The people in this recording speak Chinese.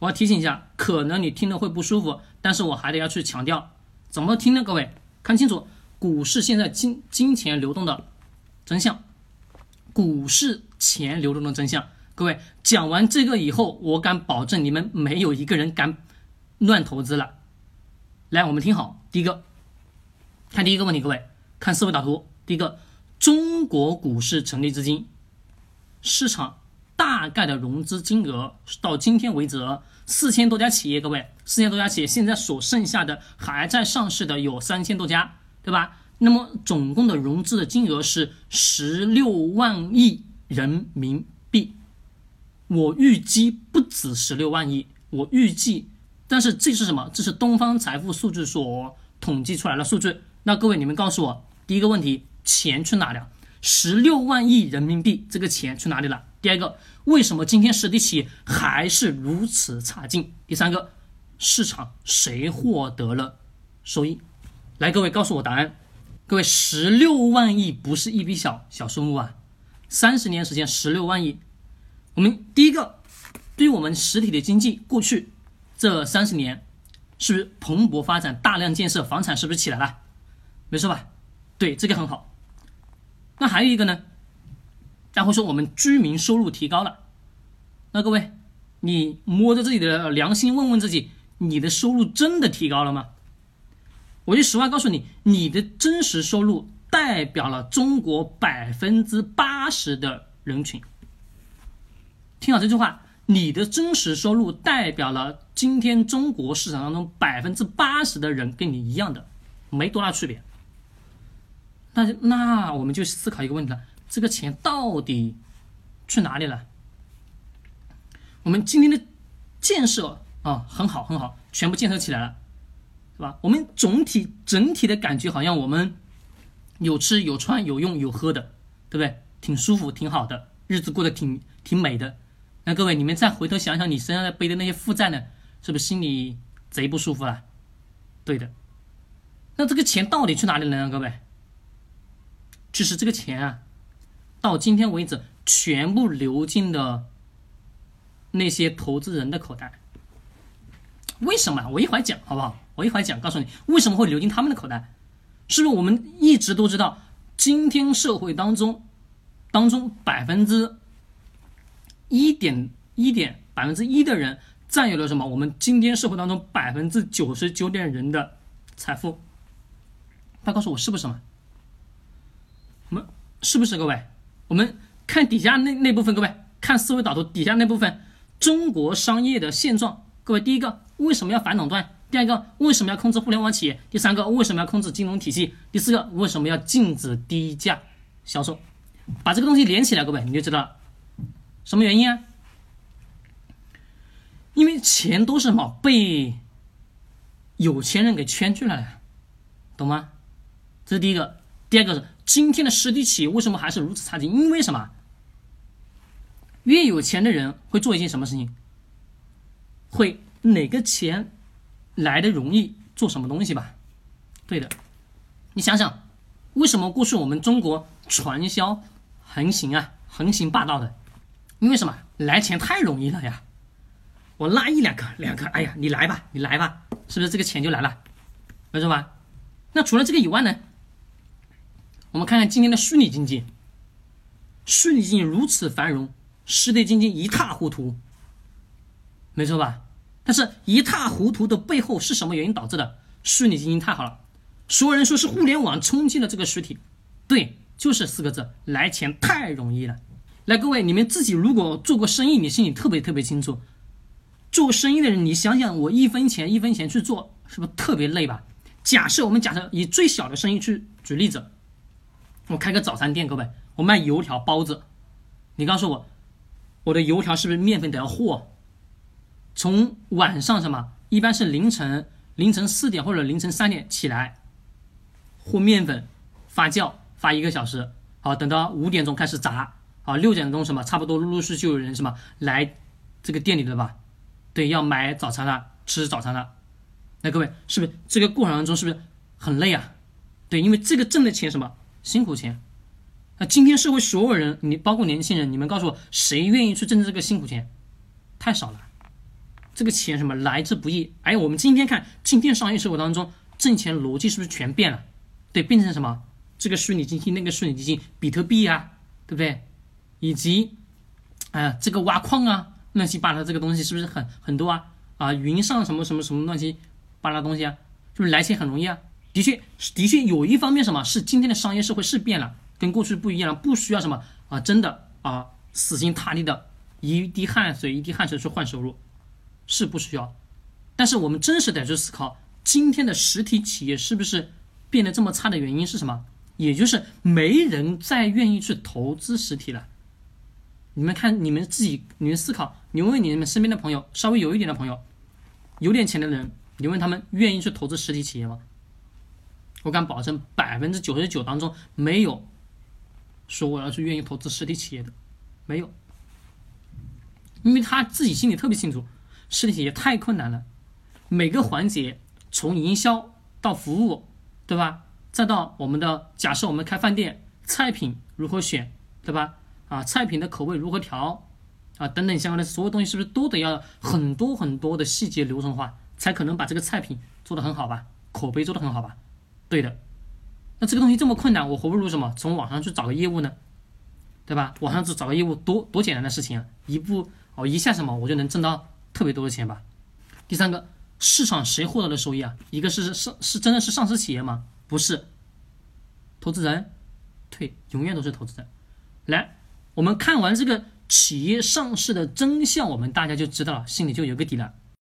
我要提醒一下，可能你听了会不舒服，但是我还得要去强调，怎么听呢？各位看清楚，股市现在金金钱流动的真相，股市钱流动的真相。各位讲完这个以后，我敢保证你们没有一个人敢乱投资了。来，我们听好，第一个，看第一个问题，各位看思维导图，第一个，中国股市成立至今，市场。大概的融资金额到今天为止，四千多家企业，各位，四千多家企业现在所剩下的还在上市的有三千多家，对吧？那么总共的融资的金额是十六万亿人民币，我预计不止十六万亿，我预计，但是这是什么？这是东方财富数据所统计出来的数据。那各位你们告诉我，第一个问题，钱去哪了？十六万亿人民币，这个钱去哪里了？第二个，为什么今天实体企业还是如此差劲？第三个，市场谁获得了收益？来，各位告诉我答案。各位，十六万亿不是一笔小小数目啊！三十年时间，十六万亿。我们第一个，对于我们实体的经济，过去这三十年是不是蓬勃发展、大量建设，房产是不是起来了？没错吧？对，这个很好。那还有一个呢？然后说我们居民收入提高了，那各位，你摸着自己的良心问问自己，你的收入真的提高了吗？我就实话告诉你，你的真实收入代表了中国百分之八十的人群。听好这句话，你的真实收入代表了今天中国市场当中百分之八十的人跟你一样的，没多大区别。那那我们就思考一个问题了。这个钱到底去哪里了？我们今天的建设啊，很好很好，全部建设起来了，是吧？我们总体整体的感觉好像我们有吃有穿有用有喝的，对不对？挺舒服挺好的，日子过得挺挺美的。那各位，你们再回头想想，你身上背的那些负债呢，是不是心里贼不舒服啊？对的。那这个钱到底去哪里了呢？各位，其实这个钱啊。到今天为止，全部流进了那些投资人的口袋。为什么？我一会儿讲，好不好？我一会儿讲，告诉你为什么会流进他们的口袋。是不是我们一直都知道，今天社会当中当中百分之一点一点百分之一的人占有了什么？我们今天社会当中百分之九十九点人的财富。他告诉我是不是什么？我们是不是各位？我们看底下那那部分，各位看思维导图底下那部分，中国商业的现状。各位，第一个为什么要反垄断？第二个为什么要控制互联网企业？第三个为什么要控制金融体系？第四个为什么要禁止低价销售？把这个东西连起来，各位你就知道什么原因啊？因为钱都是什么被有钱人给圈去了，懂吗？这是第一个。第二个是。今天的实体企业为什么还是如此差劲？因为什么？越有钱的人会做一件什么事情？会哪个钱来的容易做什么东西吧？对的，你想想，为什么过去我们中国传销横行啊，横行霸道的？因为什么？来钱太容易了呀！我拉一两个，两个，哎呀，你来吧，你来吧，是不是这个钱就来了？没错吧？那除了这个以外呢？我们看看今天的虚拟经济，虚拟经济如此繁荣，实体经济一塌糊涂，没错吧？但是一塌糊涂的背后是什么原因导致的？虚拟经济太好了，所有人说是互联网冲击了这个实体，对，就是四个字：来钱太容易了。来，各位，你们自己如果做过生意，你心里特别特别清楚，做生意的人，你想想，我一分钱一分钱去做，是不是特别累吧？假设我们假设以最小的生意去举例子。我开个早餐店，各位，我卖油条、包子。你告诉我，我的油条是不是面粉得要和？从晚上什么，一般是凌晨凌晨四点或者凌晨三点起来和面粉，发酵发一个小时，好，等到五点钟开始炸，好，六点钟什么差不多陆陆续续有人什么来这个店里的吧？对，要买早餐了，吃早餐了。那各位是不是这个过程当中是不是很累啊？对，因为这个挣的钱什么？辛苦钱，那今天社会所有人，你包括年轻人，你们告诉我，谁愿意去挣这个辛苦钱？太少了，这个钱什么来之不易。哎，我们今天看今天商业社会当中挣钱逻辑是不是全变了？对，变成什么？这个虚拟基金，那个虚拟基金，比特币啊，对不对？以及，哎呀，这个挖矿啊，乱七八糟这个东西是不是很很多啊？啊，云上什么什么什么乱七八糟东西啊，是不是来钱很容易啊？的确，的确有一方面什么是今天的商业社会是变了，跟过去不一样了，不需要什么啊，真的啊，死心塌地的一滴汗水一滴汗水去换收入，是不需要。但是我们真实得去思考，今天的实体企业是不是变得这么差的原因是什么？也就是没人再愿意去投资实体了。你们看，你们自己，你们思考，你问问你们身边的朋友，稍微有一点的朋友，有点钱的人，你问他们愿意去投资实体企业吗？我敢保证，百分之九十九当中没有说我要去愿意投资实体企业的，没有，因为他自己心里特别清楚，实体企业太困难了，每个环节从营销到服务，对吧？再到我们的假设，我们开饭店，菜品如何选，对吧？啊，菜品的口味如何调，啊，等等相关的所有东西，是不是都得要很多很多的细节流程化，才可能把这个菜品做得很好吧？口碑做得很好吧？对的，那这个东西这么困难，我何不如什么从网上去找个业务呢？对吧？网上去找个业务多多简单的事情啊！一步哦一下什么我就能挣到特别多的钱吧？第三个，市场谁获得的收益啊？一个是上是真的是上市企业吗？不是，投资人，对，永远都是投资人。来，我们看完这个企业上市的真相，我们大家就知道了，心里就有个底了。